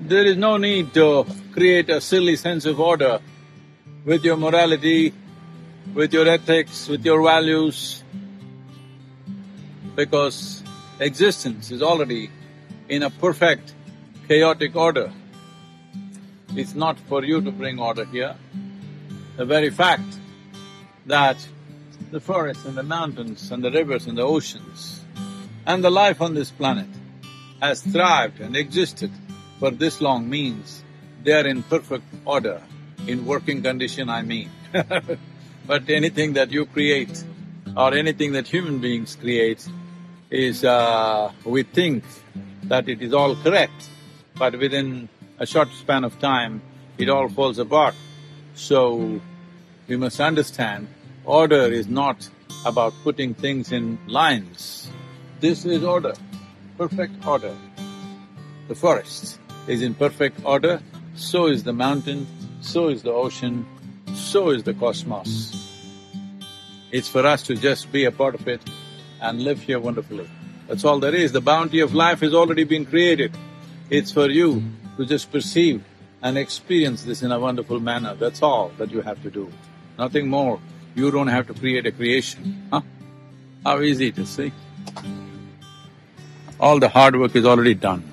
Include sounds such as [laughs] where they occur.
There is no need to create a silly sense of order with your morality, with your ethics, with your values, because existence is already in a perfect chaotic order. It's not for you to bring order here. The very fact that the forests and the mountains and the rivers and the oceans and the life on this planet has thrived and existed for this long means they are in perfect order, in working condition I mean [laughs] But anything that you create or anything that human beings create is, uh, we think that it is all correct, but within a short span of time, it all falls apart. So, we must understand, order is not about putting things in lines. This is order, perfect order. The forest is in perfect order, so is the mountain, so is the ocean, so is the cosmos. It's for us to just be a part of it and live here wonderfully. That's all there is. The bounty of life has already been created. It's for you to just perceive and experience this in a wonderful manner. That's all that you have to do. Nothing more. You don't have to create a creation, huh? How easy to see. All the hard work is already done.